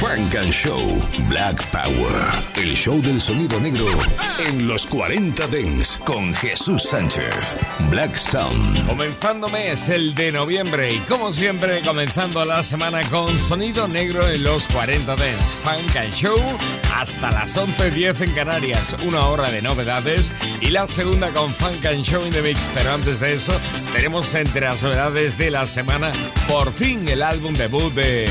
Frank and Show Black Power. El show del sonido negro en los 40 Dents con Jesús Sánchez. Black Sound. Comenzando mes, el de noviembre. Y como siempre, comenzando la semana con sonido negro en los 40 Dents. Funk and Show hasta las 11.10 en Canarias. Una hora de novedades. Y la segunda con Funk and Show in the Mix. Pero antes de eso, tenemos entre las novedades de la semana, por fin el álbum debut de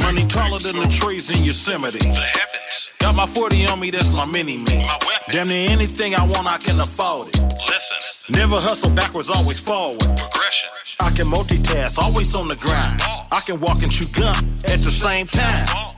Money taller than the trees in Yosemite. Got my 40 on me, that's my mini me. Damn near anything I want, I can afford it. Listen. Never hustle backwards, always forward. Progression. I can multitask, always on the grind. I can walk and chew gum at the same time.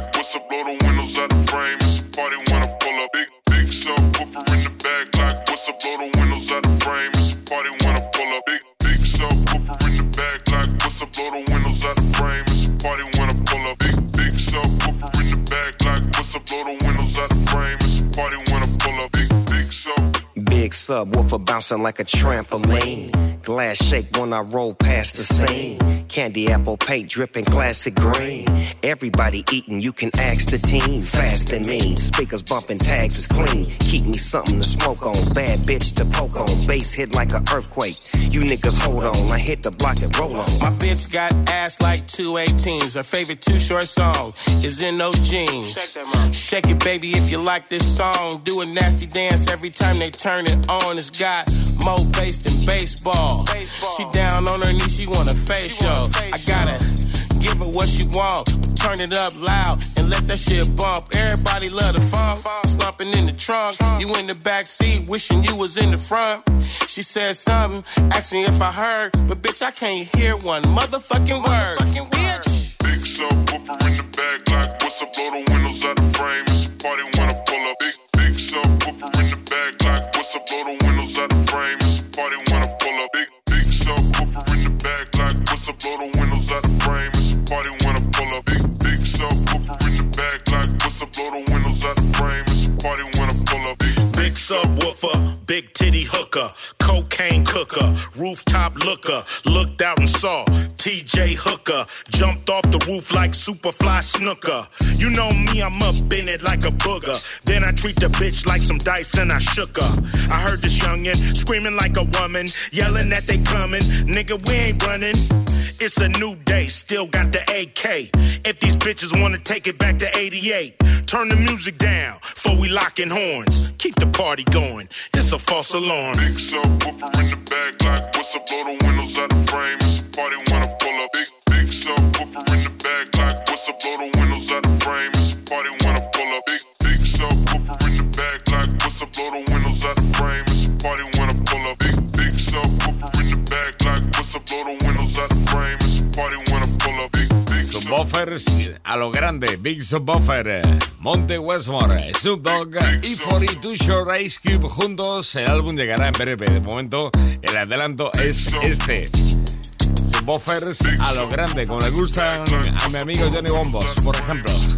the frame, it's a party subwoofer bouncing like a trampoline. Glass shake when I roll past the scene. Candy apple paint dripping classic green. Everybody eating, you can ask the team. Fast and mean. Speakers bumping tags is clean. Keep me something to smoke on. Bad bitch to poke on. Bass hit like an earthquake. You niggas hold on. I hit the block and roll on. My bitch got ass like two 18s. Her favorite Too Short song is in those jeans. Shake it, baby, if you like this song. Do a nasty dance every time they turn it on. It's got more bass than baseball. She down on her knees, she want a face facial. I gotta give her what she want. Turn it up loud and let that shit bump. Everybody love the funk. Slumping in the trunk. You in the back seat, wishing you was in the front. She said something, asked me if I heard, but bitch, I can't hear one motherfucking word. Bitch. Big subwoofer in the back, like what's up, blow the windows out the frame. It's a party when I pull up. Big, big subwoofer in the what's up, blow the windows out of frame. It's a party when I pull up. Big, big subwoofer in the back, like what's up, blow the windows out of frame. It's a party when I. Big, subwoofer, big titty hooker, cocaine cooker, rooftop looker, looked out and saw TJ Hooker, jumped off the roof like Superfly Snuka. You know me, I'm up in it like a booger. Then I treat the bitch like some dice and I shook her. I heard this youngin' screaming like a woman, yelling that they coming. Nigga, we ain't running. It's a new day, still got the AK. If these bitches wanna take it back to 88, turn the music down before we locking horns. Keep the party going, it's a false alarm. big subwoofer in the back, like what's up, blow the windows out of frame. It's a party when I pull up. Big, big subwoofer in the back, like what's up, blow the windows out of frame. It's a party when I pull up. Big, big subwoofer in the back, like what's up, blow the windows out of frame. It's a party when I pull up. Big, big subwoofer in the back, like what's up, blow the windows out of frame. It's a party sub- Subwoofers a lo grande, Big Subwoofer, Monte Westmore, Snoop Dogg y 42 Shore Ice Cube juntos. El álbum llegará en breve. De momento, el adelanto es este. Subwoofers a lo grande, como le gustan a mi amigo Johnny Bombos, por ejemplo. sub-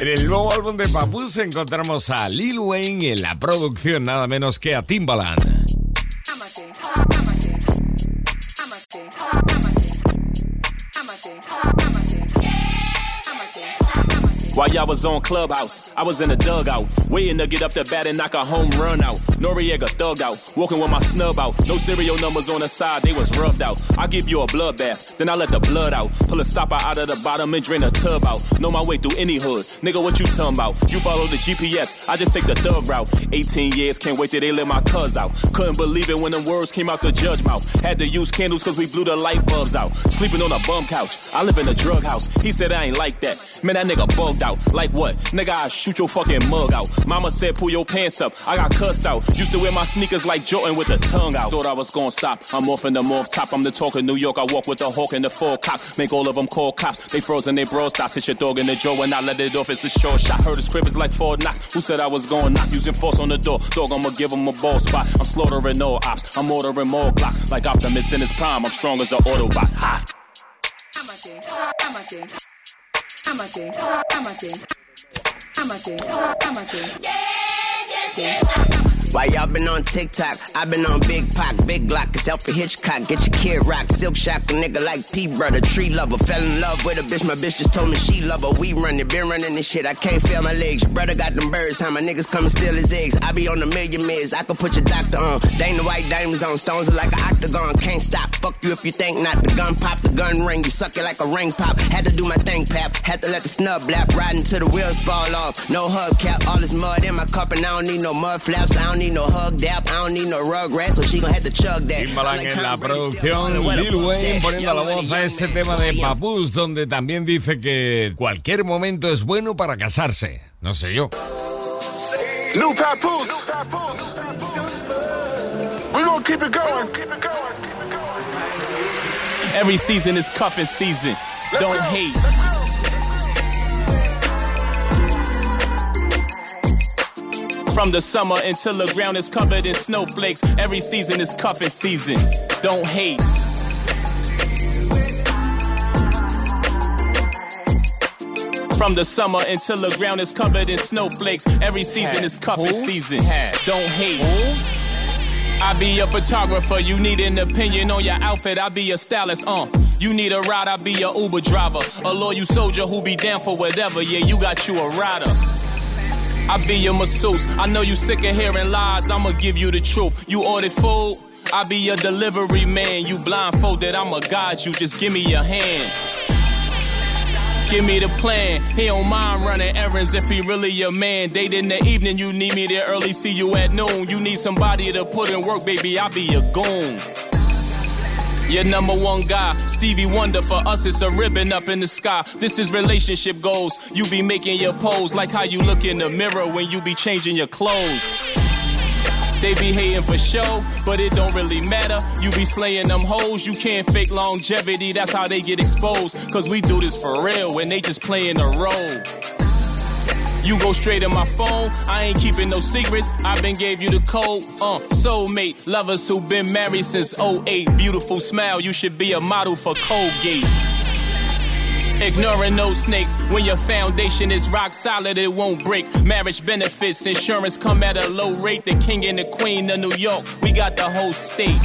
En el nuevo álbum de Papus encontramos a Lil Wayne en la producción nada menos que a Timbaland. While y'all was on Clubhouse, I was in the dugout, waiting to get up the bat and knock a home run out. Noriega thugged out, walking with my snub out. No serial numbers on the side, they was rubbed out. I give you a bloodbath, then I let the blood out. Pull a stopper out of the bottom and drain a tub out. Know my way through any hood. Nigga, what you talking about? You follow the GPS, I just take the thug route. 18 years, can't wait till they let my cuz out. Couldn't believe it when the words came out the judge mouth. Had to use candles cause we blew the light bulbs out. Sleeping on a bum couch. I live in a drug house. He said I ain't like that. Man, that nigga bugged out. Like what? Nigga, I shoot your fucking mug out. Mama said pull your pants up. I got cussed out. Used to wear my sneakers like Jordan with the tongue out. Thought I was gonna stop. I'm off in the morph top. I'm the talk of New York. I walk with the hawk and the full cop. Make all of them call cops. They frozen, they bro stop. Hit your dog in the jaw when I let it off. It's a short shot. Heard his crib is like four knocks. Who said I was gonna knock? Using force on the door. Dog, I'ma give him a ball spot. I'm slaughtering all ops. I'm ordering more blocks. Like Optimus in his prime. I'm strong as an Autobot. Ha! Amate, amate, amate, amate. Yeah, yeah, yeah. Why y'all been on TikTok? i been on Big Pac, Big Glock, it's Alfred Hitchcock. Get your kid rock, silk shock, a nigga like P brother, tree lover. Fell in love with a bitch, my bitch just told me she love her. We run it, been running this shit, I can't feel my legs. Your Brother got them birds, how my niggas come and steal his eggs. I be on a million mids, I could put your doctor on. Dang the white diamonds on, stones are like an octagon. Can't stop, fuck you if you think not. The gun pop, the gun ring, you suck it like a ring pop. Had to do my thing, pap, had to let the snub lap, riding till the wheels fall off. No hubcap, all this mud in my cup, and I don't need no mud flaps, I don't need no hug dap. Timbaland en la producción, Lil Wayne poniendo la voz a ese tema de Papus, donde también dice que cualquier momento es bueno para casarse. No sé yo. New Papoose. Gonna keep it going. Every season is cuffing season. Don't hate. From the summer until the ground is covered in snowflakes, every season is cuffing season. Don't hate. From the summer until the ground is covered in snowflakes, every season is cuffing season. Don't hate. I be a photographer, you need an opinion on your outfit, I be a stylist, uh. You need a ride, I be a Uber driver. A loyal soldier who be down for whatever, yeah, you got you a rider. I be your masseuse. I know you sick of hearing lies. I'ma give you the truth. You ordered food. I be your delivery man. You blindfolded. I'ma guide you. Just give me your hand. Give me the plan. He don't mind running errands if he really your man. Date in the evening, you need me there early. See you at noon. You need somebody to put in work, baby. I be your goon. Your number one guy, Stevie Wonder. For us, it's a ribbon up in the sky. This is relationship goals. You be making your pose like how you look in the mirror when you be changing your clothes. They be hating for show, but it don't really matter. You be slaying them hoes, you can't fake longevity, that's how they get exposed. Cause we do this for real when they just playing a role. You go straight in my phone, I ain't keeping no secrets. I been gave you the code. Uh, soulmate, lovers who been married since 08. Beautiful smile, you should be a model for Colgate. Ignoring those snakes. When your foundation is rock solid, it won't break. Marriage benefits, insurance come at a low rate. The king and the queen of New York, we got the whole state.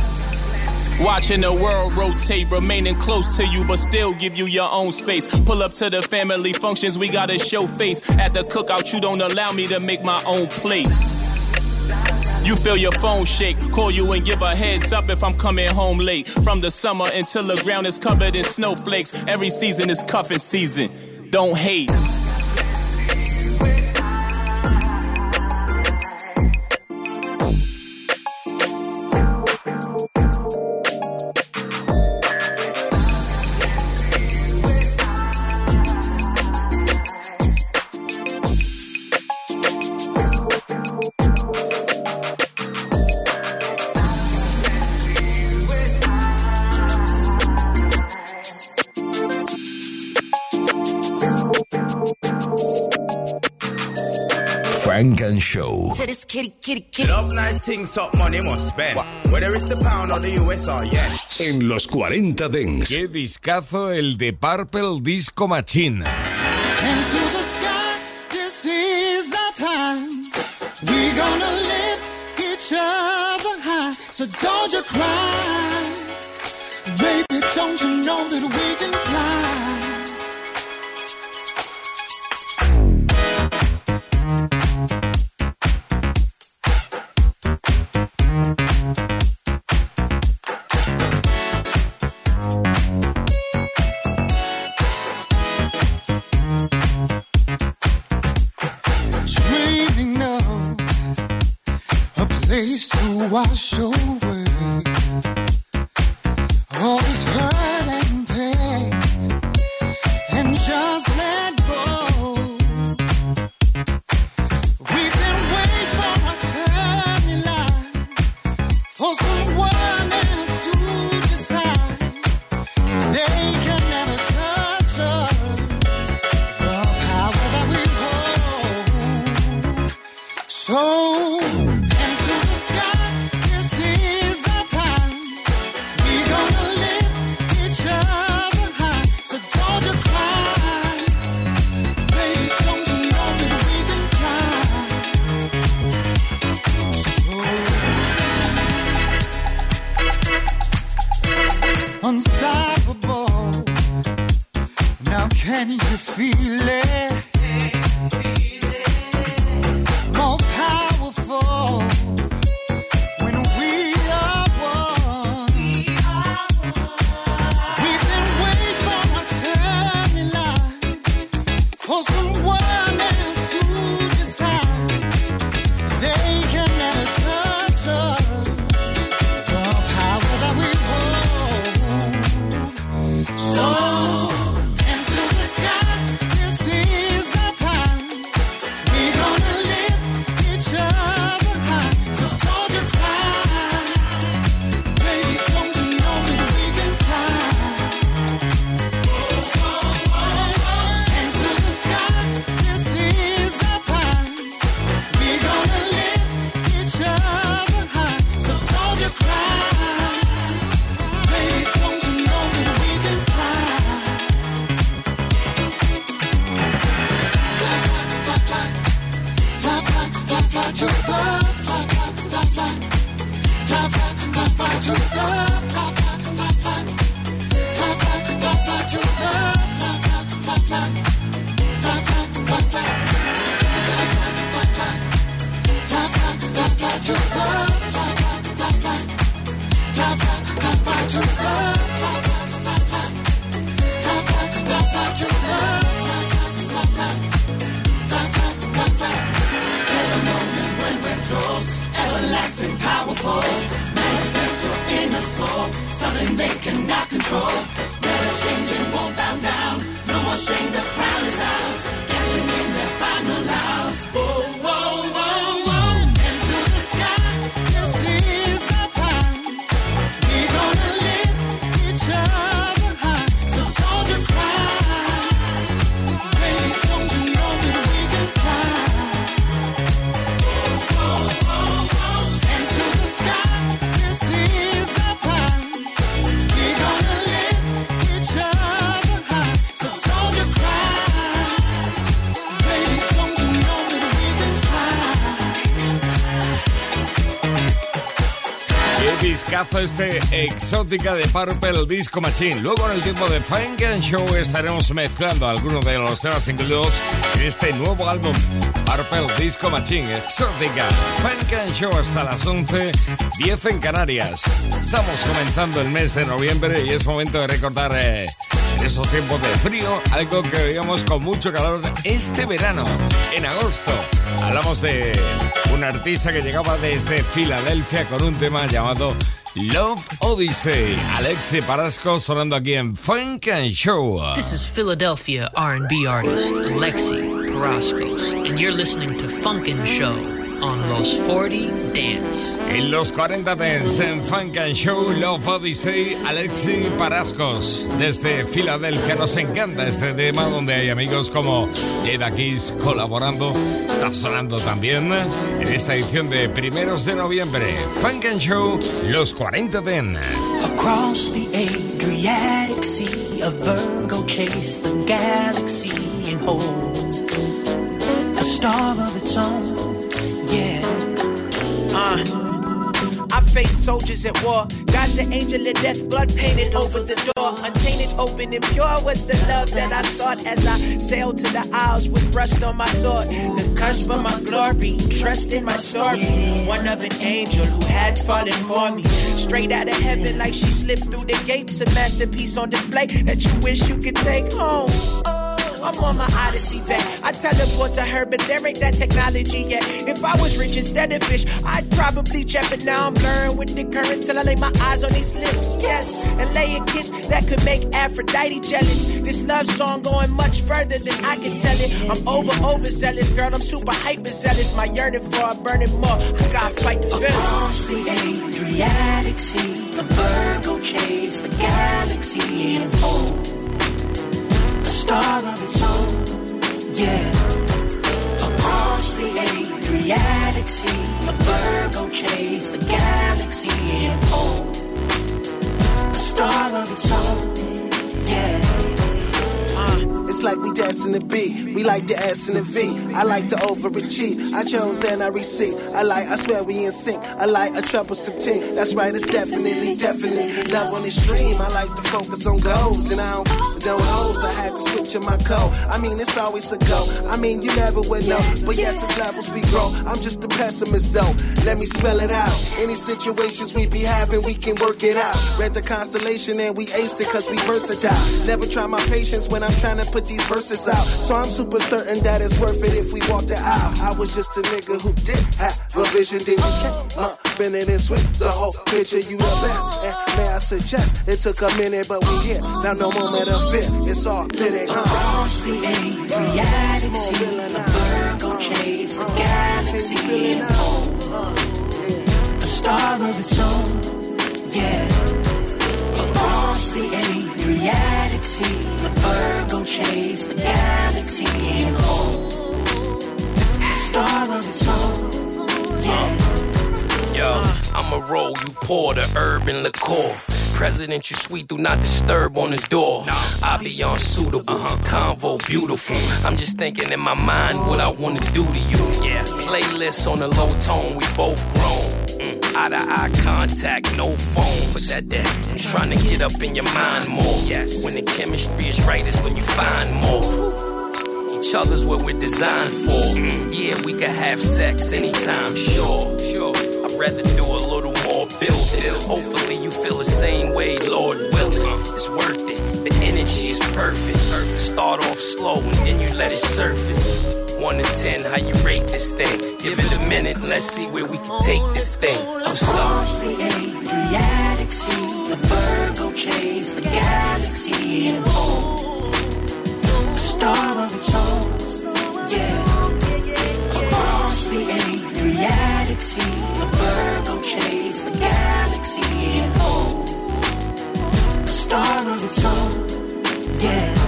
Watching the world rotate, remaining close to you, but still give you your own space. Pull up to the family functions, we gotta show face. At the cookout, you don't allow me to make my own plate. You feel your phone shake, call you and give a heads up if I'm coming home late. From the summer until the ground is covered in snowflakes, every season is cuffing season. Don't hate. Frank and Show. To this kitty, kitty, kitty. Love nice things, up money must spend. Whether it's the pound or the US or yen. En los 40 Dents. Qué discazo el de Purple Disco Machine. And through the sky, this is our time. We gonna lift each other high. So don't you cry. Baby, don't you know that we can fly? Wash unstoppable. Now can you feel it? Discazo este exótica de Purple Disco Machine. Luego en el tiempo de Funk and Show estaremos mezclando algunos de los temas incluidos en este nuevo álbum Purple Disco Machine Exótica. Funk and Show hasta las 11, 10 en Canarias. Estamos comenzando el mes de noviembre y es momento de recordar eh, en esos tiempos de frío algo que veíamos con mucho calor este verano, en agosto. Hablamos de un artista que llegaba desde Filadelfia con un tema llamado Love Odyssey. Alexi Parasco sonando aquí en Funk and Show. This is Philadelphia R&B artist Alexi Paraskos, and you're listening to Funkin' Show on Los 40 Dance. En los 40 Dance en Funk and Show Love Odyssey, Alexi Parascos. Desde Filadelfia nos encanta este tema donde hay amigos como Jada Kiss colaborando. Está sonando también en esta edición de primeros de noviembre. Funk and Show, los 40 Dance. Across the Adriatic Sea, a Virgo chased the galaxy and holds a star of its own. Yeah. Uh, I face soldiers at war. God's the angel of death, blood painted over the door. Untainted, open, and pure was the love that I sought as I sailed to the isles with rust on my sword. The cusp of my glory, trust in my story. One of an angel who had fallen for me. Straight out of heaven, like she slipped through the gates. A masterpiece on display that you wish you could take home. I'm on my odyssey back. I teleport to her, but there ain't that technology yet. If I was rich instead of fish, I'd probably jet, but now I'm blurring with the current till I lay my eyes on these lips. Yes, and lay a kiss that could make Aphrodite jealous. This love song going much further than I can tell it. I'm over, overzealous, girl. I'm super hyper zealous. My yearning for a burning more. I gotta fight the feeling. Across the Adriatic Sea, the Virgo chase the galaxy and a star of its own. Yeah. Across the Adriatic Sea, the Virgo chase the galaxy and hold a star of its own. Yeah. Uh. It's like we dancing the beat. We like the ass in the V. I like to overachieve. I chose and I receive. I like, I swear we in sync. I like a troublesome team. That's right, it's definitely, definitely love on the stream. I like to focus on goals and I don't no hoes. I had to switch in my code. I mean, it's always a go. I mean, you never would know. But yes, it's levels we grow. I'm just a pessimist though. Let me spell it out. Any situations we be having, we can work it out. Read the constellation and we aced it cause we versatile. Never try my patience when I'm trying to put these verses out. So I'm super certain that it's worth it if we walk the aisle. I was just a nigga who did have a vision. Then you came up, been it and switched the whole picture. You the best. And may I suggest it took a minute, but we here. Now no moment of fear. It's all. Uh. Across the Adriatic Sea, the Virgo chase the galaxy and a star of its own. Yeah. Across the Adriatic Sea, the Virgo chase the galaxy and hold a star of its own. Yeah. Yo, I'ma roll, you pour the urban liqueur. President, you sweet, do not disturb on the door. I be unsuitable, uh-huh. convo beautiful. Mm. I'm just thinking in my mind what I wanna do to you. Yeah, playlists on the low tone, we both grown. Mm, eye to eye contact, no phone. But that that I'm trying to get up in your mind more. Yes, when the chemistry is right, is when you find more. Each other's what we're designed for. Yeah, we can have sex anytime, sure, sure. I'd rather do a little more building. Hopefully you feel the same way, Lord willing. It's worth it. The energy is perfect. Start off slow and then you let it surface. One to ten, how you rate this thing? Give it a minute, let's see where we can take this thing. I'm Across the Adriatic Sea, the Virgo chase the galaxy and hold a star of its own. Yeah. Across the Adriatic Sea, the Virgo chase the galaxy and hold a star of its own. Yeah.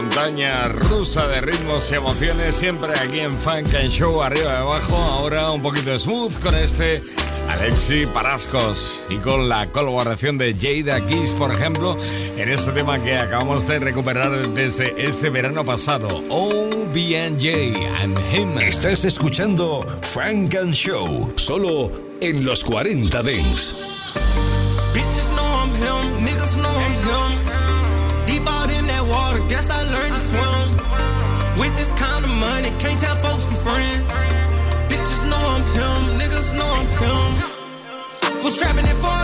Montaña rusa de ritmos y emociones, siempre aquí en Funk and Show, arriba y abajo. Ahora un poquito smooth con este Alexi Parascos y con la colaboración de Jada Kiss, por ejemplo, en este tema que acabamos de recuperar desde este verano pasado. OBNJ and him. Estás escuchando Funk and Show, solo en los 40 Dents. money, can't tell folks from friends. Bitches know I'm him, niggas know I'm him. Was trapping at 4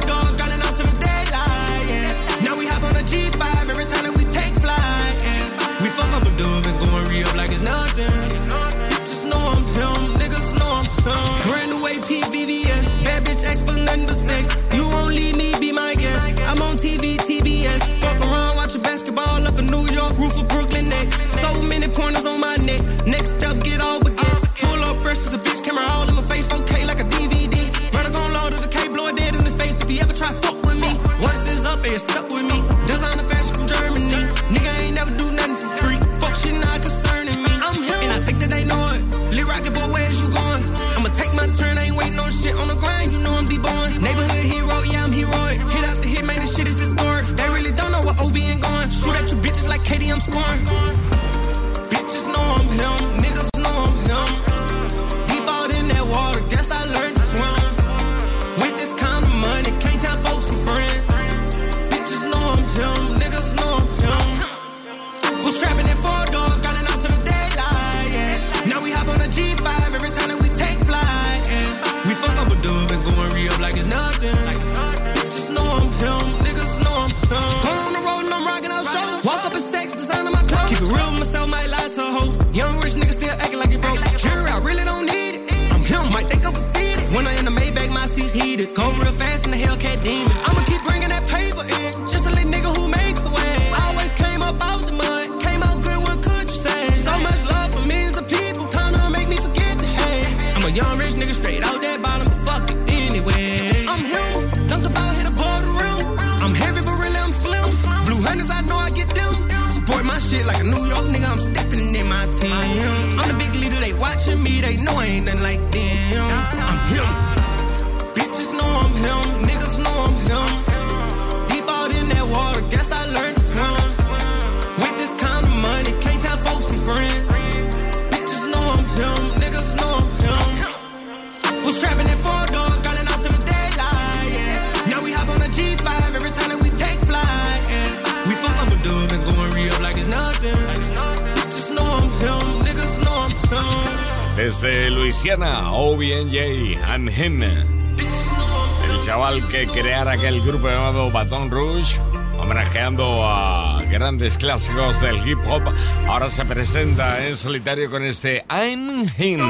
Desde Luisiana, OBNJ, I'm him. El chaval que creara aquel grupo llamado Baton Rouge, homenajeando a grandes clásicos del hip hop, ahora se presenta en solitario con este I'm him.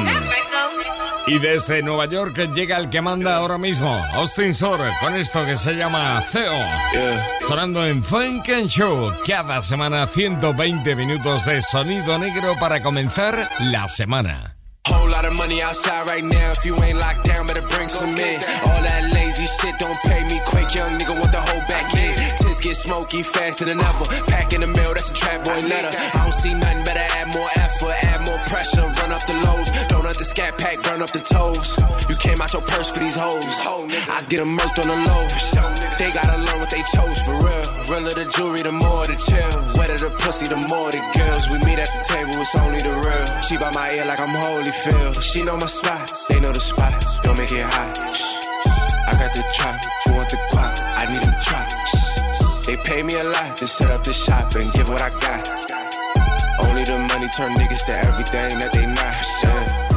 Y desde Nueva York llega el que manda ahora mismo, Austin Sor, con esto que se llama CEO. Sonando en Funk and Show, cada semana 120 minutos de sonido negro para comenzar la semana. Of money outside right now. If you ain't locked down, better bring some in. All that lazy shit don't pay me quick. Young nigga want the whole back in. Tits get smoky faster than ever. Pack in the mail, that's a trap boy letter. I don't see nothing better. Add more effort, add more pressure. Run up the lows. Don't let the scat pack burn up the toes. You came out your purse for these hoes. I get them murked on the low. They gotta learn what they chose for real. Realer the jewelry, the more the chill. Wetter the pussy, the more the girls. We meet at the table, it's only the real. She by my ear like I'm holy Holyfield. She know my spot, they know the spot. Don't make it hot. I got the chop, you want the guap? I need them chops. They pay me a lot to set up the shop and give what I got. Only the money turn niggas to everything that they not. Yeah.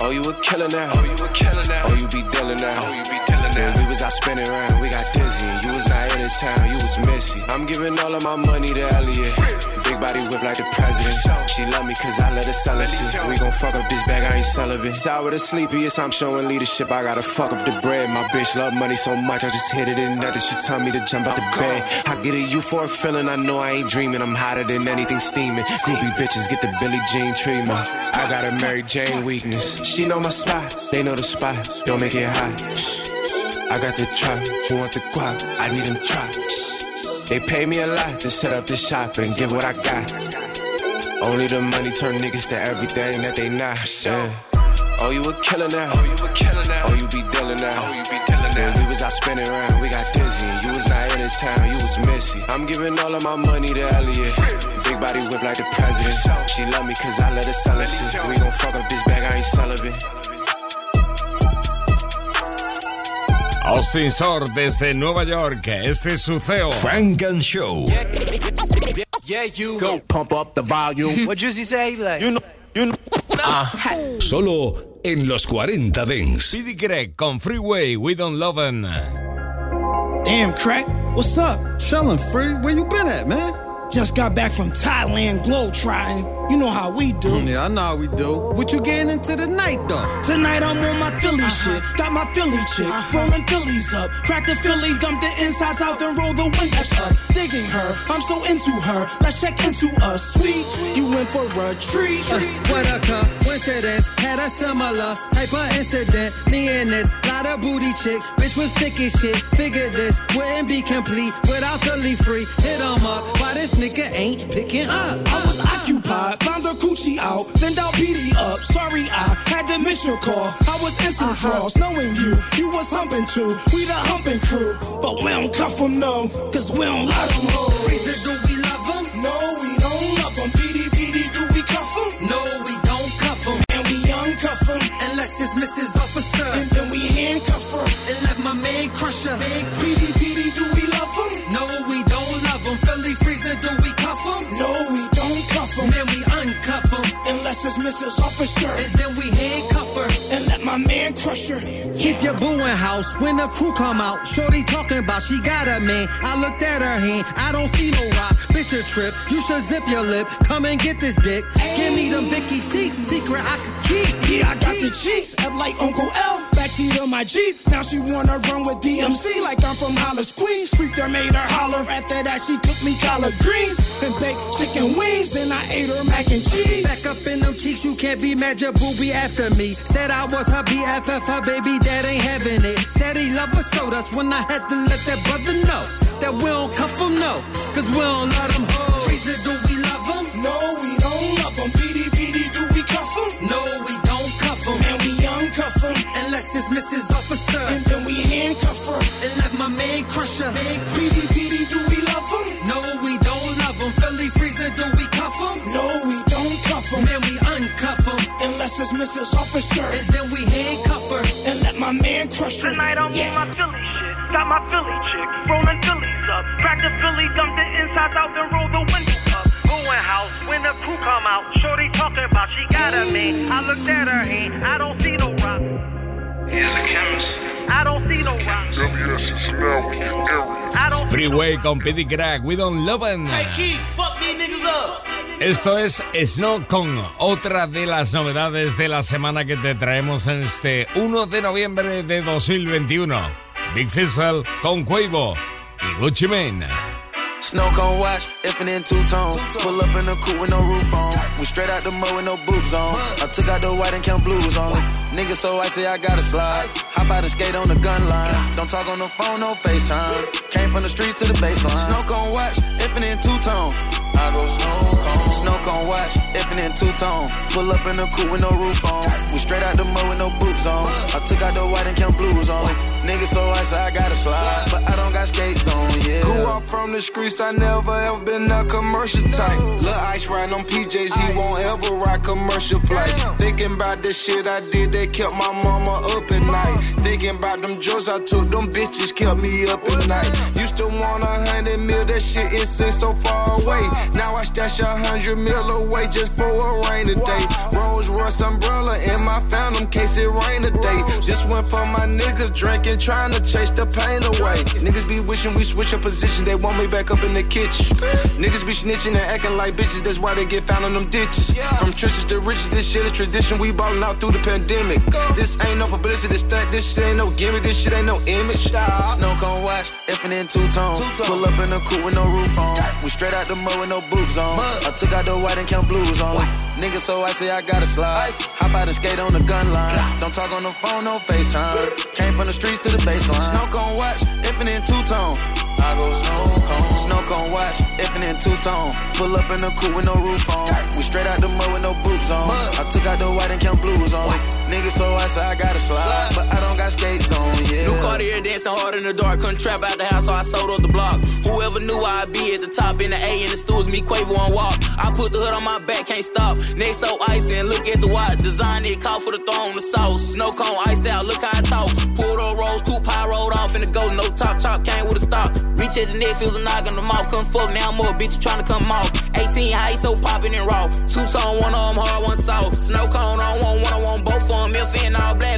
Oh, you a killer now. Oh, you a killer now. Oh, you be dealing now. Oh, you be dealing now. When we was out spinning around, we got dizzy. and You was not in the town, you was messy. I'm giving all of my money to Elliot. Big body whip like the president. She love me cause I let her sell her shit. We gon' fuck up this bag, I ain't celibate. Sour the sleepiest, I'm showing leadership. I gotta fuck up the bread. My bitch love money so much, I just hit it in nothing. She tell me to jump out the bed. I get a euphoric feeling, I know I ain't dreaming. I'm hotter than anything steaming. Groupie bitches get the Billie Jean treatment. I got a Mary Jane weakness. She know my spot, they know the spot. Don't make it hot. I got the chop, you want the guap? I need them chops. They pay me a lot to set up the shop and give what I got. Only the money turn niggas to everything that they not. Yeah. Oh, you a killer now. Oh, you a killer now. Oh, you be dealing now. Oh, you be dealing now. When we was out spinning around, we got dizzy. You was not in the town, you was missing. I'm giving all of my money to Elliot. Big body whip like the president. She love me cause I let her sell her shit. We gon' fuck up this bag, I ain't celibate. Austin Sor desde Nueva York, este es su CEO. Frank and Show. Yeah, you go pump up the volume. What Juicy say? Like, You know, you know. Solo en los 40 Dents. Speedy Greg con Freeway, We Don't Love 'Em. Damn, crack. What's up? Chillin', free. Where you been at, man? Just got back from Thailand, glow trotting. You know how we do. Yeah, I know how we do. What you getting into tonight, though? Tonight I'm on my Philly shit. Got my Philly chick. Rolling Phillies up. Crack the Philly, dump the insides out, then roll the windows up. Digging her. I'm so into her. Let's check into us. Sweet, you went for a treat. Uh, what a coincidence. Had a similar type of incident. Me and this lot of booty chick. Bitch was thick as shit. Figured this wouldn't be complete without Philly free. Hit 'em up. Why this nigga ain't picking up? I was occupied, found her coochie out, then dialed PD up. Sorry, I had to miss your call. I was in some uh-huh. draws, knowing you, you was humping too. We the humping crew, but we don't cuff them, no, cause we don't love them hoes. Freezer, do we love 'em? No, we don't love them. PD, PD, do we cuff them? No, we don't cuff 'em. And we uncuff them. Unless it's Mrs. Officer. It's Officer. And then we handcuff her. And let my man crush her. Keep your boo in house when the crew come out. Shorty talking about she got a man. I looked at her hand, I don't see no rock. Bitch, a trip. You should zip your lip. Come and get this dick. Give me them Vicky seats. Secret I could keep. Yeah, I got the cheeks, up like Uncle L. Backseat of my Jeep. Now she wanna run with DMC like I'm from Hollis, Queens. Freaked her, made her holler. After that, she cooked me collard greens and baked chicken wings. Then I ate her mac and cheese. Back up in them cheeks, you can't be mad, your boo be after me. Said I was her BFF, her baby dad ain't having it. Said he love her so, that's when I had to let that brother know. That we don't cuff him, no, cause we don't let him hoes. Freezer, do we love him? No, we don't them. PD, PD, do we cuff them? No, we Mrs. Mrs. Officer. And then we handcuff her and let my man crush her. Man crush her. Do we love him? No, we don't love him. Philly freezer, do we cuff him? No, we don't cuff him. Then we uncuff him. Unless it's Mrs. Officer. And then we handcuff her and let my man crush her. Tonight I'm yeah. on my Philly shit. Got my Philly chick. Rolling Phillies up. Crack the Philly, dump the insides out, then roll the window up going house when the crew come out. Shorty talking about she got a man. I looked at her ain't, I don't see no rock. Freeway con Piddy Crack, We Don't Love 'Em. Esto es Snow con otra de las novedades de la semana que te traemos en este 1 de noviembre de 2021. Big Fizzle con Quavo y Gucci Mane. Snow cone watch, effing in two tone. Pull up in a coupe with no roof on. We straight out the mud with no boots on. I took out the white and count blues on. Nigga, so I say I gotta slide. Hop out and skate on the gun line. Don't talk on the phone, no FaceTime. Came from the streets to the baseline. Snow cone watch, effing in two tone. I go snow cone. Snow cone watch, effing in two tone. Pull up in a coupe with no roof on. We straight out the mud with no boots on. I took out the white and count blues on. Nigga, so I say I gotta slide. But I don't got skates on, yeah. Grew up from the streets, I never ever been a commercial type. Lil' Ice ride on PJs, he won't ever ride commercial flights. Thinking about the shit I did, they kept my mama up at night. Thinking about them drugs I took, them bitches kept me up at night. Used to want a hundred mil, that shit is seems so far away. Now I stash a hundred mil away just for a rainy day. Rolls Royce umbrella in my phantom case it rain today. Just went for my niggas drinking, trying to chase the pain away. Niggas be wishing we switch up positions, they want me back up in the kitchen. Niggas be snitching and acting like bitches, that's why they get found in them ditches. From trenches to riches, this shit is tradition, we ballin' out through the pandemic. This ain't no publicity stunt, this shit ain't no gimmick, this shit ain't no image. Snow cone watch, effing in two tone. Pull up in a coupe with no roof on. We straight out the mud with no boots on. I took out the white and count blues on. Nigga, so I say I gotta slide. Hop out and skate on the gun line. Don't talk on the phone, no FaceTime. Came from the streets to the baseline. Snow cone watch, effing in two tone. I go snow cone. Snow cone watch, effing in two tone. Pull up in a coupe with no roof on. We straight out the mud with no boots on. I took out the white and count blues on. Nigga, so I say I gotta slide. But I don't got skates on, yeah. New Cartier dancing hard in the dark. Couldn't trap out the house, so I sold up the block. Whoever knew I'd be at the top in the A in the stools, me Quavo and walk. I put the hood on my back, can't stop. Neck so icy and look at the watch. Design it, call for the throne, the sauce. Snow cone iced out, look how I talk. Pulled up rolls, coupe high rolled off in the ghost. No top, chop came with a stop. Reach at the neck, feels a knock on the mouth. Couldn't fuck, now more bitch trying to come off. 18 high, so popping and raw. Two tone, one of them hard, one soft. Snow cone on one, one on one, both of them. If in all black,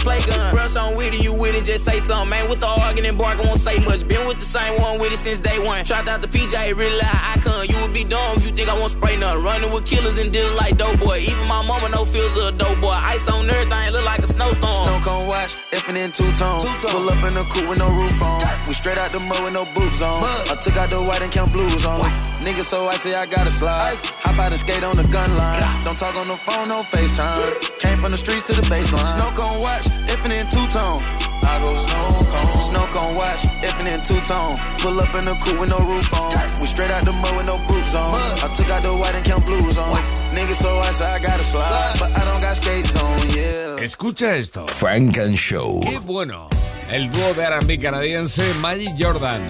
play gun. Brush on with it, you with it, just say something. Man, with the arguing and barking, won't say much. Been with the same one with it since day one. Tried out the PJ, really like icon. You would be dumb if you think I won't spray nothing. Running with killers and did it like dope boy. Even my mama no feels a dope boy. Ice on everything, look like a snowstorm. Snow cone watch, effing in two tone. Pull up in a coupe with no roof on. We straight out the mud with no boots on. I took out the white and count blues on. Nigga, so I say I gotta slide. Hop out and skate on the gun line. Don't talk on the phone, no FaceTime. Came from the streets to the baseline. Snow cone watch, effing in two tone. I go snow cone. Snow cone watch, effing in two tone. Pull up in a coupe with no roof on. We straight out the mud with no boots on. I took out the white and count blues on. Nigga, so I say I gotta slide. But I don't got skates on, yeah. Escucha esto. Funk and Show. Qué bueno. El dúo de R&B canadiense Majid Jordan.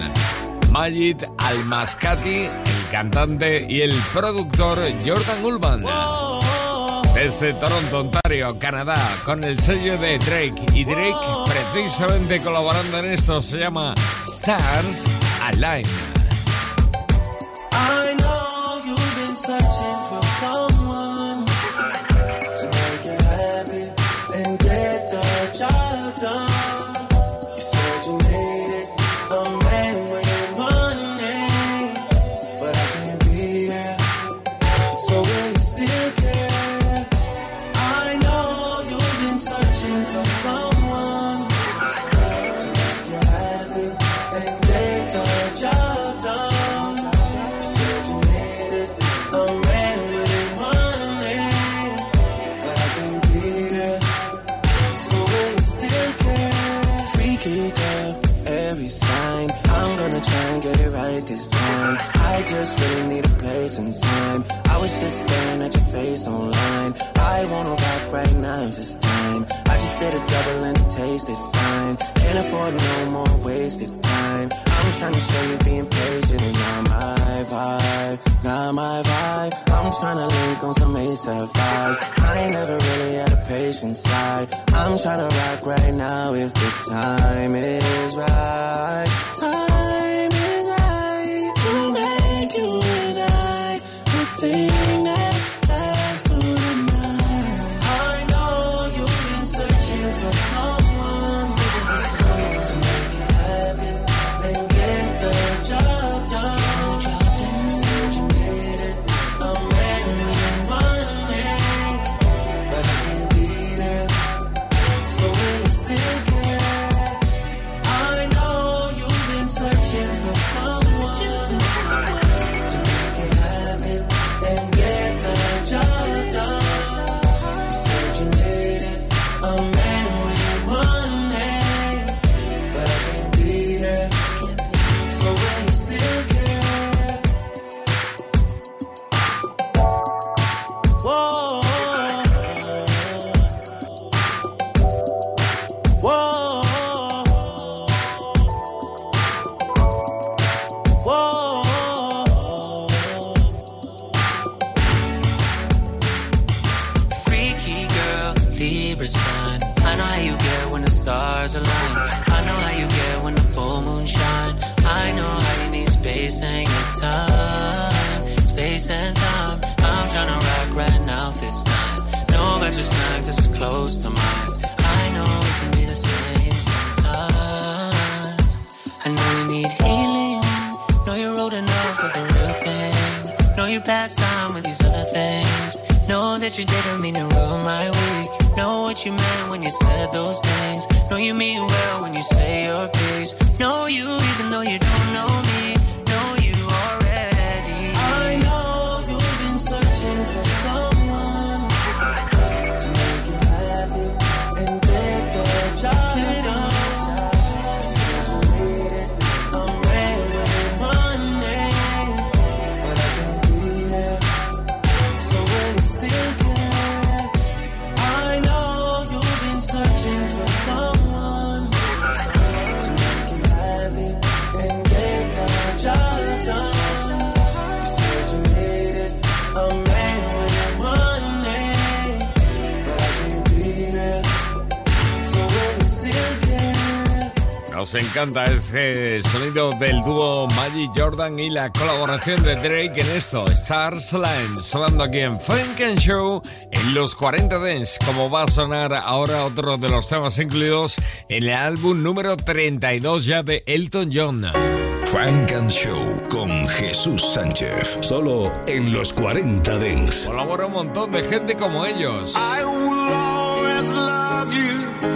Majid Almascati, el cantante y el productor Jordan Ulman. Desde Toronto, Ontario, Canadá, con el sello de Drake. Y Drake precisamente colaborando en esto se llama Stars Align. Can't afford no more wasted time. I'm trying to show you being patient and not my vibe, not my vibe. I'm trying to link on some ASAP vibes. I ain't never really had a patient side. I'm trying to rock right now if the time is right. Time Nos encanta este sonido del dúo Magic Jordan y la colaboración de Drake en esto, Stars Line, sonando aquí en and Show en los 40 Dance, como va a sonar ahora otro de los temas incluidos en el álbum número 32 ya de Elton John. Frank and Show con Jesús Sánchez. Solo en los 40 Dents. Colabora un montón de gente como ellos. I will always love you,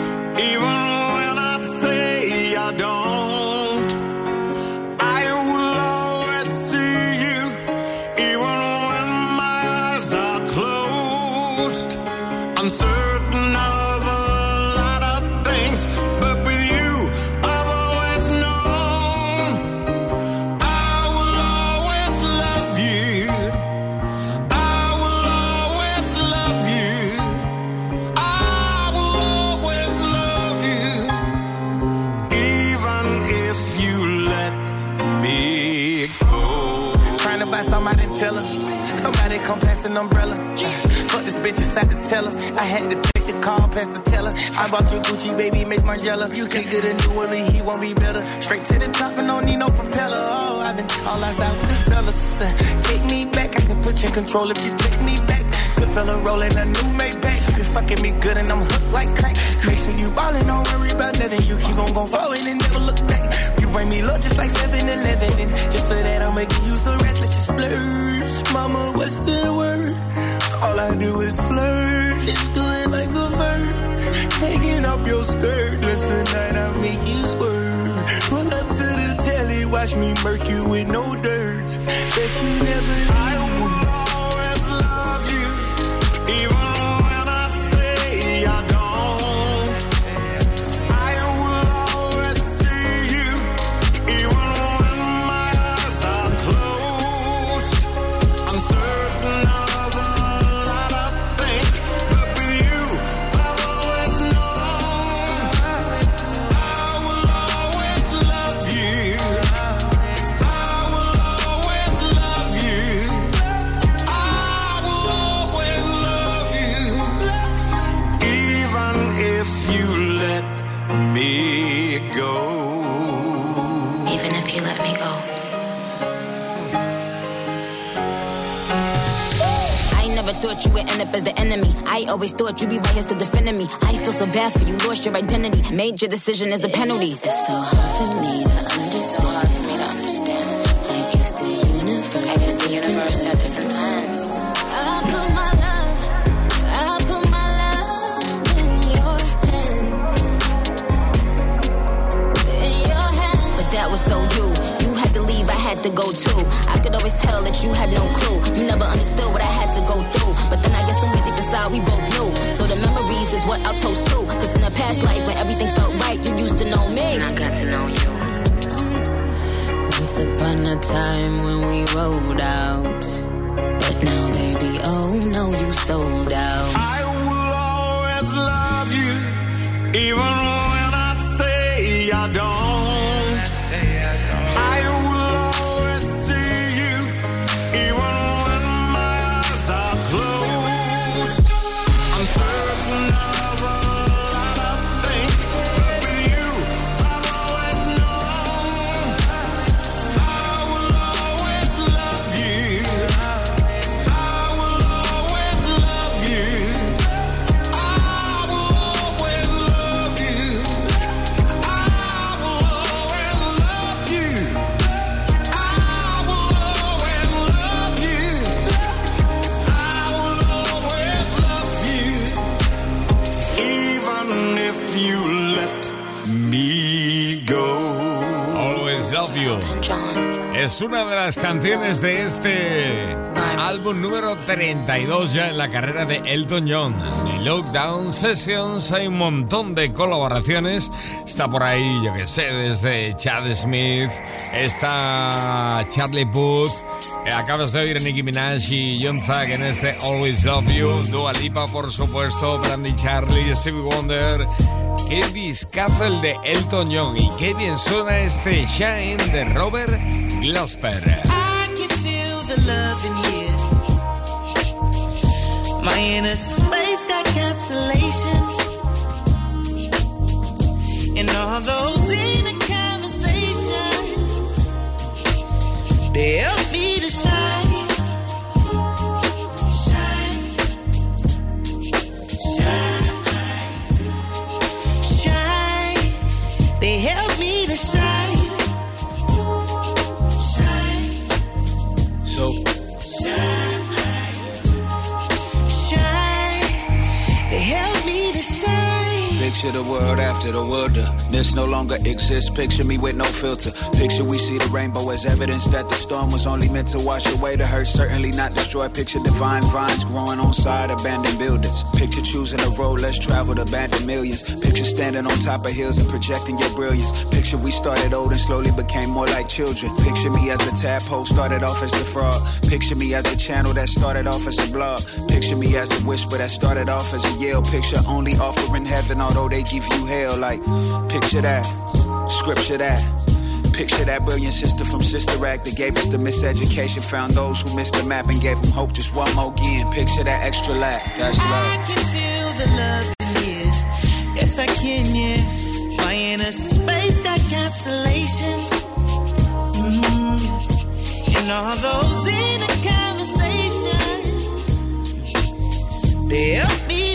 umbrella. Fuck this bitch inside the teller. I had to past the teller. I bought you Gucci, baby, makes Margiela. You can't get a new one, he won't be better. Straight to the top and don't need no propeller. Oh, I've been all outside with the fellas. Take me back, I can put you in control if you take me back. Good fella rolling a new Maybach. She been fucking me good and I'm hooked like crack. Make sure you ballin', don't worry about nothing. You keep on going forward and never look back. You bring me love just like 7-Eleven. And just for that, I'ma give you some rest. Let you splurge. Mama, what's the word? All I do is flirt. Just do it like a. Taking off your skirt. Last tonight I make you swerve. Pull up to the telly. Watch me murk you with no dirt. Bet you never thought you would end up as the enemy. I always thought you'd be right here to defending me. I feel so bad for you, lost your identity. Made your decision as a penalty. It's so hard for me to understand. So hard for me to understand. I guess the universe. I guess the universe had different plans. I put my love, I put my love in your hands. In your hands. But that was so you. You had to leave, I had to go too. I could always tell that you had no clue. You never understood what I had to go through. But then I guess somewhere deep inside we both knew. So the memories is what I'll toast to. Cause in a past life when everything felt right, you used to know me. I got to know you. Once upon a time when we rolled out. But now, baby, oh no, you sold out. I will always love you, even Es una de las canciones de este álbum número 32 ya en la carrera de Elton John. De Lockdown Sessions hay un montón de colaboraciones. Está por ahí, yo que sé, desde Chad Smith, está Charlie Puth. Acabas de oír a Nicki Minaj y John Thug en este Always Love You. Dua Lipa, por supuesto, Brandy Charlie, Stevie Wonder. Qué discazo el de Elton John y qué bien suena este Shine de Robert Glasper. I can feel the love in here. My inner space got constellations. And all those inner conversations, they help me to shine. Shine. Picture the world after the wilderness uh, no longer exists. Picture me with no filter. Picture we see the rainbow as evidence that the storm was only meant to wash away the hurt, certainly not destroy. Picture divine vines growing on side abandoned buildings. Picture choosing a road less traveled, abandoned millions. Picture standing on top of hills and projecting your brilliance. Picture we started old and slowly became more like children. Picture me as the tadpole started off as the frog. Picture me as the channel that started off as a blog. Picture me as the whisper that started off as a yell. Picture only offering heaven, although they give you hell. Like, picture that, scripture that. Picture that brilliant sister from Sister Act that gave us the miseducation. Found those who missed the map and gave them hope just one more again. Picture that extra lap. That's I can feel the love in here. Yes, I can, yeah. My inner space got constellations. Mm. And all those inner conversations, they help me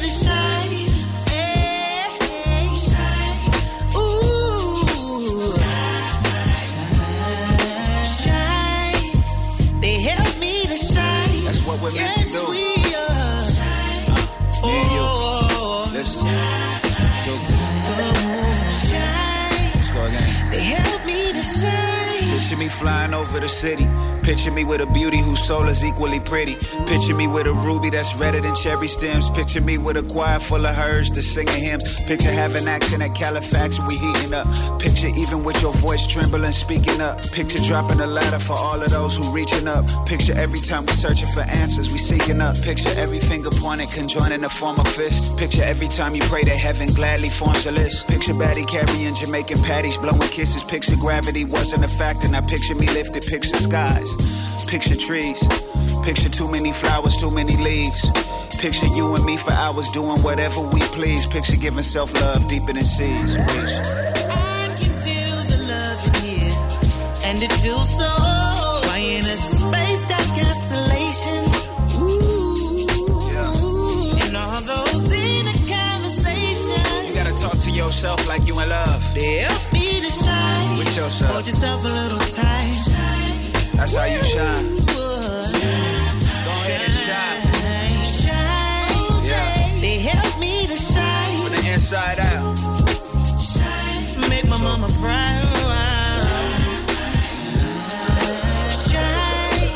Picture me flying over the city. Picture me with a beauty whose soul is equally pretty. Picture me with a ruby that's redder than cherry stems. Picture me with a choir full of hers to singing hymns. Picture having action at Califax we heating up. Picture even with your voice trembling, speaking up. Picture dropping a ladder for all of those who reaching up. Picture every time we searching for answers, we seeking up. Picture every finger pointed, conjoining to form a fist. Picture every time you pray to heaven gladly forms a list. Picture Batty carrying Jamaican patties, blowing kisses. Picture gravity wasn't a factor. Now I picture me lifted, picture skies, picture trees, picture too many flowers, too many leaves. Picture you and me for hours doing whatever we please. Picture giving self love deeper than seas. Please. I can feel the love in here, and it feels so. Why in a space that constellations? Ooh, yeah. and all those in a conversation. You gotta talk to yourself like you in love. Yeah yourself. Hold yourself a little tight. That's how you shine. Go ahead and shine. Shine. Yeah. They help me to shine. From the inside out. Shine. Make my mama proud. Shine.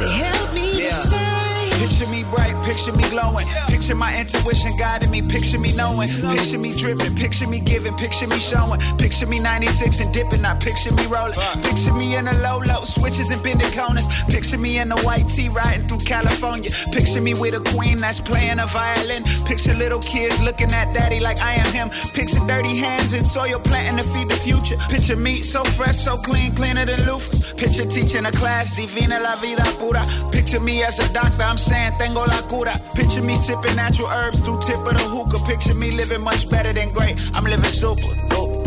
They help me to shine. Picture me bright, picture me glowing. Picture my intuition guiding me, picture me knowing. Picture me dripping, picture me giving, picture me showing. Picture me 96 and dipping, not picture me rolling. Picture me in a low low, switches and bending corners. Picture me in a white tee riding through California. Picture me with a queen that's playing a violin. Picture little kids looking at daddy like I am him. Picture dirty hands and soil planting to feed the future. Picture me so fresh, so clean, cleaner than loofahs. Picture teaching a class, divina la vida pura. Picture me as a doctor, I'm saying tengo la cura. Picture me sipping natural herbs through tip of the hookah. Picture me living much better than great. I'm living super. dope.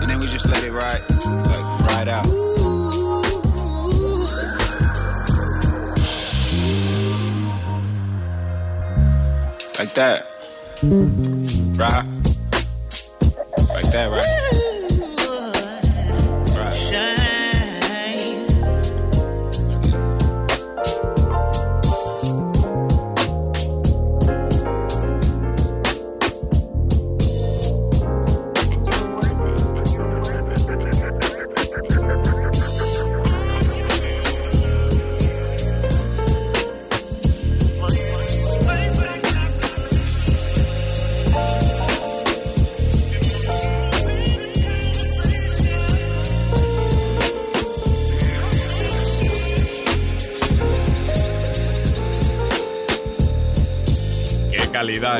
And then we just let it ride, like ride out. Like that. Right? Like that? Right.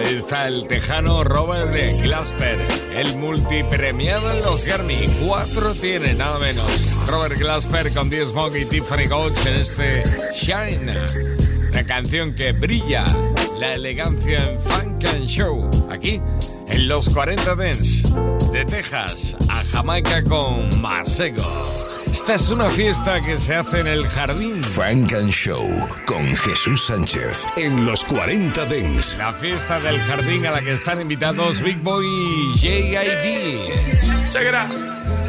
Está el tejano Robert Glasper, el multipremiado en los Grammy. Cuatro tiene, nada menos. Robert Glasper con 10 Smoke y Tiffany Coach en este Shine. Una canción que brilla la elegancia en Funk and Show. Aquí, en los 40 Dents. De Texas a Jamaica con Masego. Esta es una fiesta que se hace en el jardín. Frank and Show con Jesús Sánchez en los 40 Dents. La fiesta del jardín a la que están invitados Big Boy y JID. Check it out.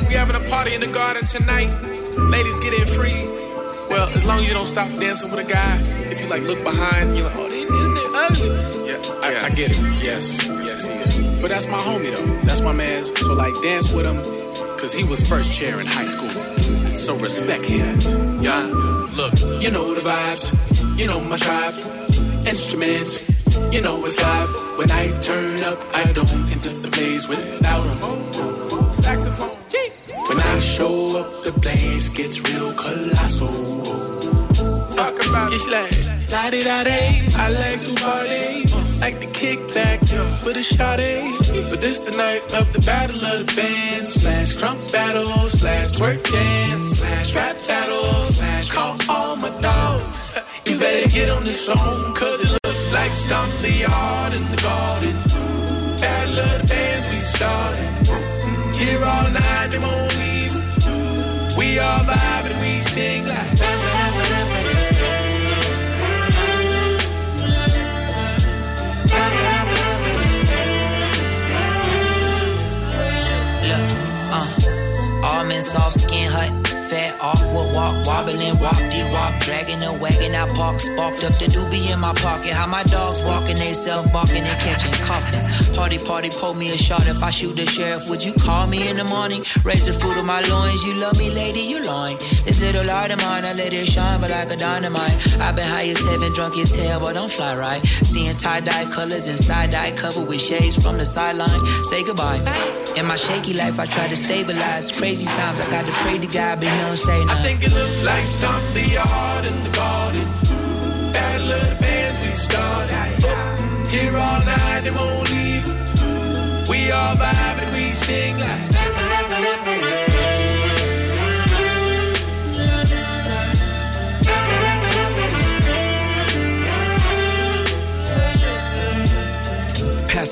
We having a party in the garden tonight. Ladies get in free. Well, as long as you don't stop dancing with a guy. If you like look behind, you're like, oh, they, they ugly. Yeah, I, I get it. Yes, yes, he is. But that's my homie though. That's my man. So like, dance with him, cause he was first chair in high school. So respect his. Yeah. Look, you know the vibes. You know my tribe. Instruments. You know it's live. When I turn up, I don't enter the place without him. Saxophone. When I show up, the place gets real colossal. Talk about it's like la di da day. I like to party, like to kick back with a shot But this the night of the battle of the bands slash crump battle slash twerk dance slash rap battle slash call all my dogs. You better get on this song, cause it look like stomp the yard in the garden. Battle of the bands we started. Here all night, they won't leave. We all vibe and we sing like. Soft wobbling, walk, de wop, dragging a wagon. I park, sparked up the doobie in my pocket. How my dogs walking, they self barking and catching coffins. Party, party, pull me a shot. If I shoot the sheriff, would you call me in the morning? Raise the fruit of my loins. You love me, lady, you lying. This little light of mine, I let it shine, but like a dynamite. I've been high as heaven, drunk as hell, but don't fly right. Seeing tie dye colors and side dye covered with shades from the sideline. Say goodbye. In my shaky life, I try to stabilize. Crazy times, I got to pray to God, but he don't say I nothing. think it look like stomp the yard in the garden. Of the bands we started. Oh, here all night, they won't leave. We all vibe and we sing like.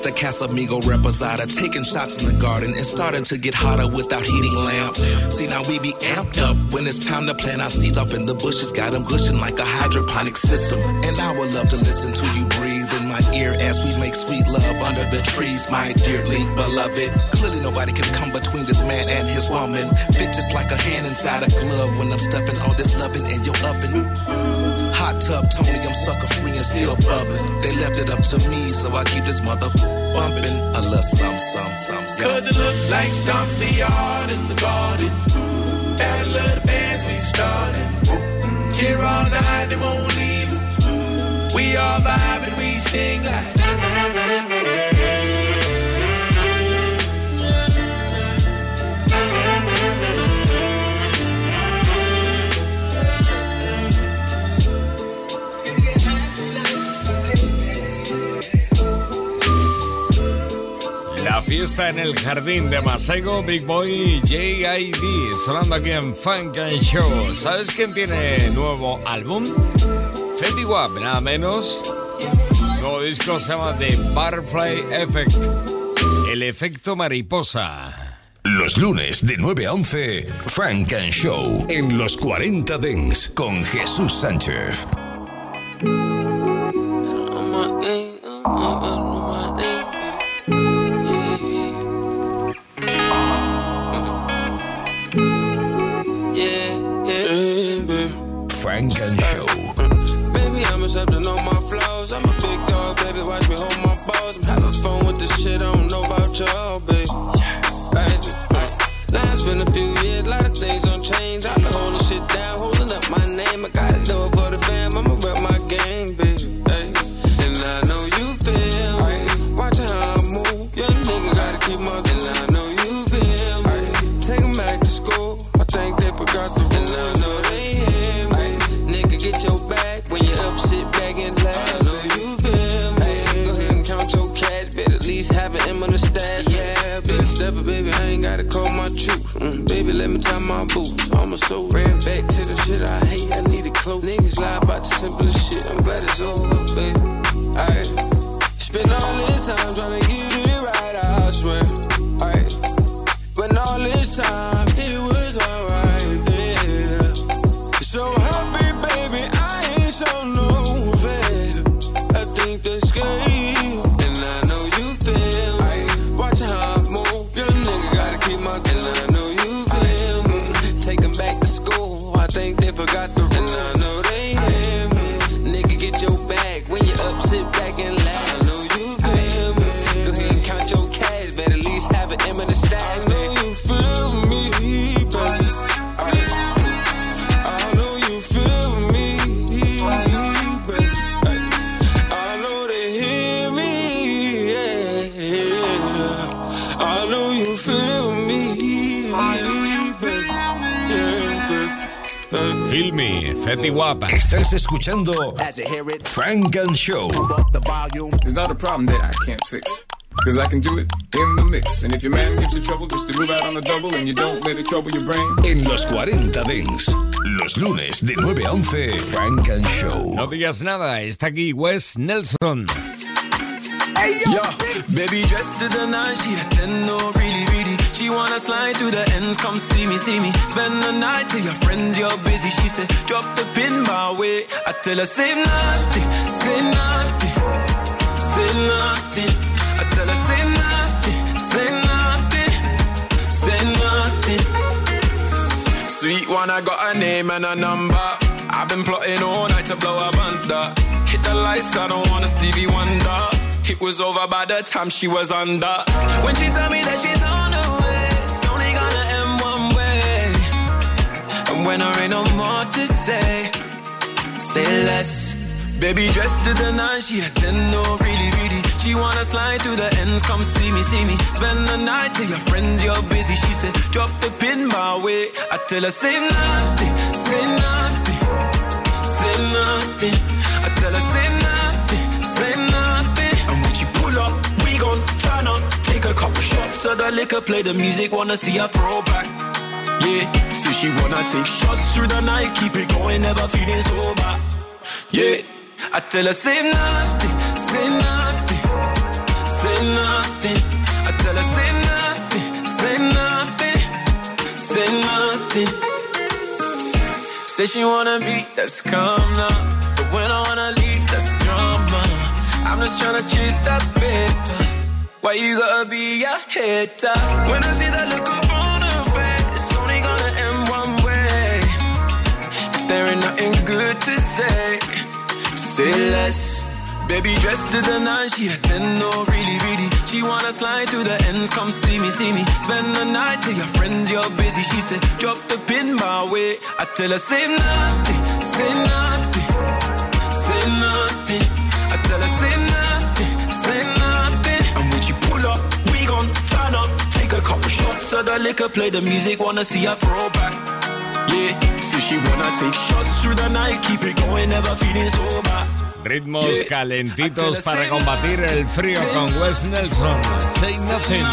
The Casamigo reposada, taking shots in the garden. It's starting to get hotter without heating lamp. See, now we be amped up when it's time to plant our seeds off in the bushes. Got them like a hydroponic system. And I would love to listen to you breathe in my my ear as we make sweet love under the trees, my dearly beloved. Clearly, nobody can come between this man and his woman. Fit just like a hand inside a glove when I'm stuffing all this loving in your oven. Hot tub, Tony, I'm sucker free and still bubbling. They left it up to me, so I keep this mother bumping. A little some, some, some, some. Cause it looks like stomp the yard in the garden. A little bands we started. Here all night, they won't leave. We all vibe and we sing like. Fiesta en el jardín de Masego, Big Boy JID, sonando aquí en Funk and Show. ¿Sabes quién tiene nuevo álbum? Fetty Wap, nada menos. Nuevo disco se llama The Butterfly Effect, el efecto mariposa. Los lunes de 9 a 11, Frank and Show en los 40 Dents con Jesús Sánchez. I'm Spend all Fetty Wap. Estás escuchando Frank and Show. It's not a problem that I can't fix. Cause I can do it in the mix. And if your man gives you trouble, just to move out on the double and you don't let it trouble your brain. En los 40 Dents, los lunes de 9 a 11, Frank and Show. No digas nada, está aquí Wes Nelson. Yo, baby dressed to the nine, she a ten, no really, really. She wanna slide through the ends, come see me, see me. Spend the night till your friends, you're busy. She said, drop the pin my way. I tell her, say nothing, say nothing, say nothing. I tell her, say nothing, say nothing, say nothing. Sweet one, I got a name and a number. I've been plotting all night to blow a bunda. Hit the lights, I don't wanna Stevie Wonder. It was over by the time she was under. When she tell me that she's on say less. Baby dressed to the nine, she a ten, no really, really. She wanna slide through the ends, come see me, see me. Spend the night till your friends, you're busy. She said, drop the pin my way. I tell her, say nothing, say nothing, say nothing. I tell her, say nothing, say nothing. And when she pull up, we gon' turn up. Take a couple shots of the liquor, play the music, wanna see her throw back. Yeah, say she wanna take shots through the night, keep it going, never feeling sober. Yeah, I tell her, say nothing, say nothing, say nothing. I tell her, say nothing, say nothing, say nothing. Say she wanna be, that's calm now. But when I wanna leave, that's drama. I'm just tryna chase that paper. Why you gotta be a hater? When I see that look up on there ain't nothing good to say, say less. Baby dressed to the nines, she a ten, no, really, really. She wanna slide through the ends, come see me, see me. Spend the night till your friends, you're busy. She said, drop the pin my way. I tell her, say nothing, say nothing, say nothing. I tell her, say nothing, say nothing. And when she pull up, we gon' turn up. Take a couple shots of the liquor, play the music, wanna see her throw back. Yeah, see she wanna take shots through the night, keep it going, never feeling sober. Ritmos calentitos para combatir el frío con Wes Nelson. Say nothing.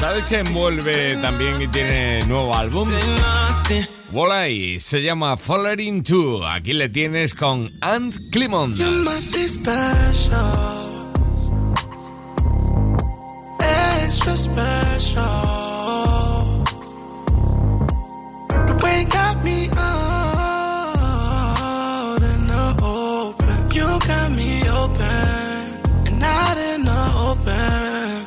¿Sabes quién vuelve también y tiene nuevo álbum? Walleye se llama Following 2. Aquí le tienes con Ant Clemons. Extra special. Got me out in the open. You got me open and in the open.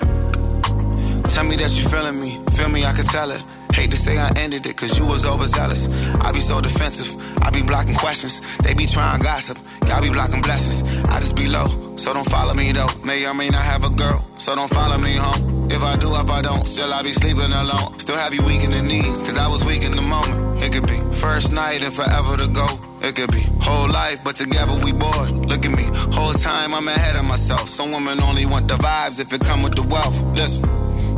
Tell me that you feeling me, feel me, I can tell it. Hate to say I ended it, cause you was overzealous. I be so defensive, I be blocking questions. They be trying gossip, y'all be blocking blessings. I just be low, so don't follow me though. May or may not have a girl, so don't follow me home. If I do, if I don't, still I be sleeping alone. Still have you weak in the knees, cause I was weak in the moment. It could be first night and forever to go. It could be whole life, but together we bored. Look at me, whole time I'm ahead of myself. Some women only want the vibes if it come with the wealth. Listen,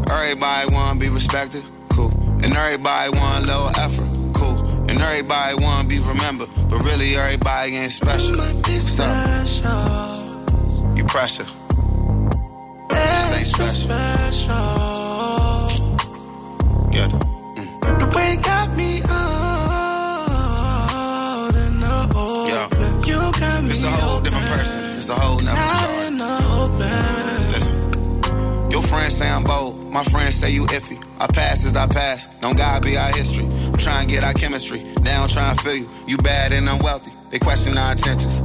everybody wanna be respected, cool. And everybody want a little effort, cool. And everybody wanna be remembered, but really everybody ain't special. What's up? You pressure. This ain't special. Get it. The way got me out in the open. You got me It's a whole different person. It's a whole nother not chart. in the open. Listen, your friends say I'm bold. My friends say you iffy. Our past is our past. Don't God be our history. I'm trying to get our chemistry. Now I'm trying to feel you. You bad and I'm wealthy. They question our intentions.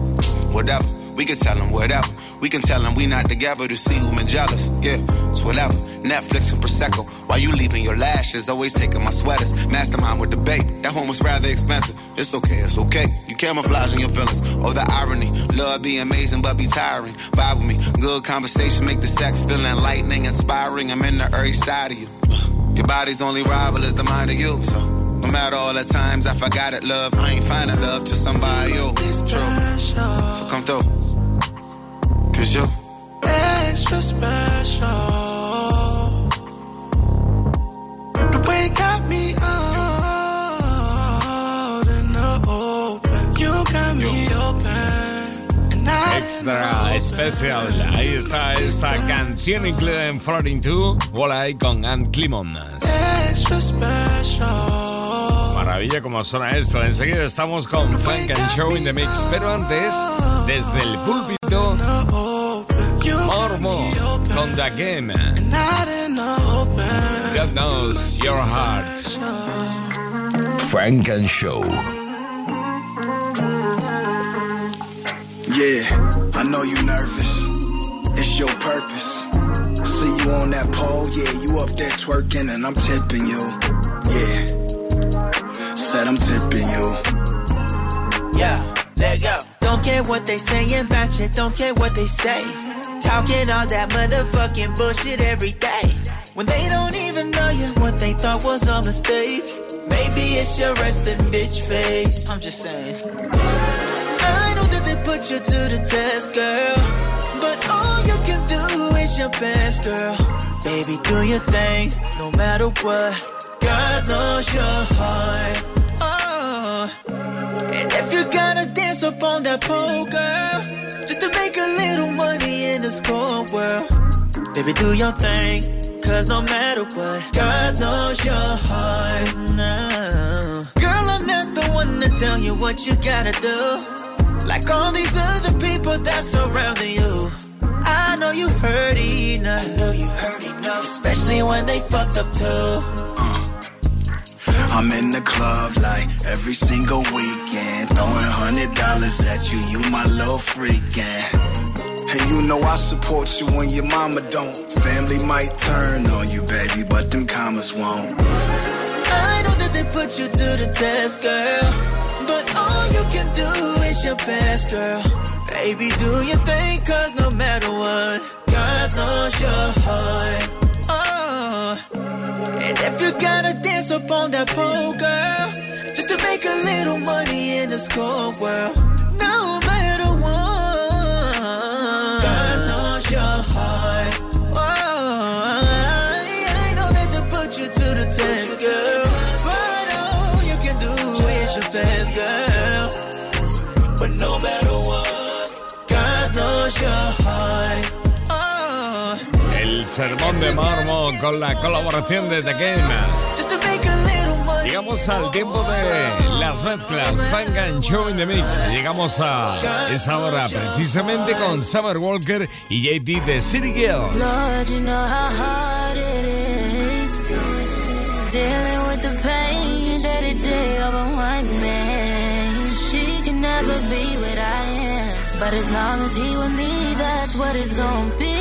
Whatever. We can tell them whatever. We can tell them we not together to see who been jealous. Yeah, it's whatever. Netflix and Prosecco. Why you leaving your lashes, always taking my sweaters. Mastermind with the bait. That one was rather expensive. It's okay, it's okay. You camouflaging your feelings. Oh, the irony. Love be amazing, but be tiring. Vibe with me. Good conversation make the sex feel enlightening, inspiring. I'm in the early side of you. Your body's only rival is the mind of you. So no matter all the times I forgot it, love, I ain't finding love to somebody you. True. So come through. Cause you Extra special. The way got me out in the open. You got me open. And in Extra especial. Ahí está esta canción incluida en Floating 2. Walleye con Ant Clemons. extra special. Maravilla como suena esto. Enseguida estamos con Funk and Show in the Mix. Pero antes, desde el púlpito, Mormo con The Game. Not in the open. God knows your heart. Funk and Show. Yeah, I know you're nervous. It's your purpose. See you on that pole, yeah, you up there twerking and I'm tipping you. Yeah, said I'm tipping you. Yeah, let go. Don't care what they saying about you, don't care what they say. Talking all that motherfucking bullshit every day. When they don't even know you, what they thought was a mistake. Maybe it's your resting bitch face. I'm just saying. I know that they put you to the test, girl. But all you can do is your best, girl. Baby, do your thing, no matter what. God knows your heart. Oh. And if you gotta dance up on that pole, girl, the score world, baby, do your thing. Cause no matter what, God knows your heart. now. Girl, I'm not the one to tell you what you gotta do. Like all these other people that surrounding you. I know you heard enough. I know you heard enough. Especially when they fucked up too. Uh. I'm in the club like every single weekend. Throwing hundred dollars at you, you my little freakin'. And you know I support you when your mama don't. Family might turn on you, baby, but them commas won't. I know that they put you to the test, girl. But all you can do is your best, girl. Baby, do your thing, cause no matter what, God knows your heart. Oh. And if you gotta dance up on that pole, girl, just to make a little money in the school world, no sermón de Marmo con la colaboración de The Game. Llegamos al tiempo de las mezclas Funk and Show in the Mix. Llegamos a esa hora precisamente con Summer Walker y JT de City Girls. Never be what I am, but as long as he with me, that's what it's gonna be.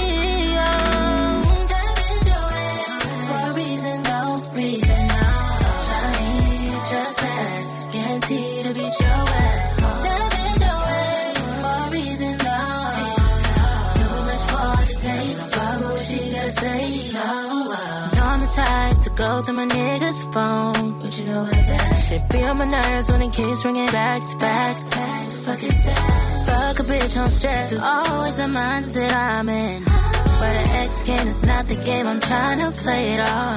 Nigga's phone, but you know what that shit be on my nerves when it keeps ringing back to back. Back, fuck is that? Fuck a bitch on stress is always the mindset I'm in. But an ex can is not the game I'm trying to play it all.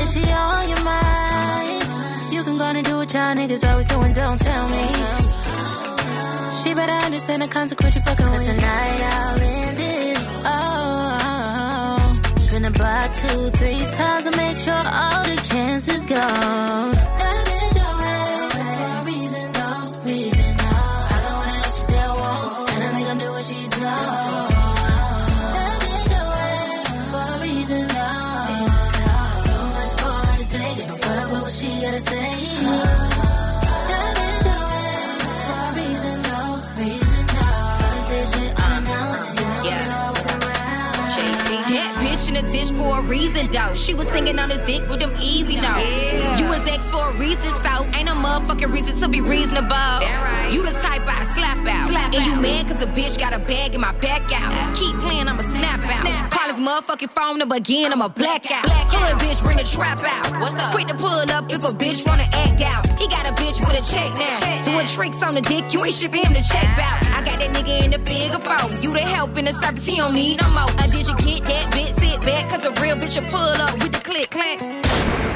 Is she on your mind? You can go and do what y'all niggas always doing, don't tell me. She better understand the consequence you fucking with. Tonight I'll end it. Oh, spin the block two, three times to make sure all the cancer's gone. A reason, though. She was singing on his dick with them easy notes. You for a reason, so ain't no motherfucking reason to be reasonable. You the type I slap out. Slap and you out. mad cause a bitch got a bag in my back out. Keep playing, I'ma snap out. Call his motherfucking phone number again, I'ma black out. Black Hood bitch, bring the trap out. What's up? Quick to pull up if a bitch wanna act out. He got a bitch with a check now. Doing tricks on the dick, you ain't shipping him the check out. I got that nigga in the figure four. You the help in the service, he don't need no more. Uh, did you get that bitch? Sit back, cause a real bitch will pull up with the click clack.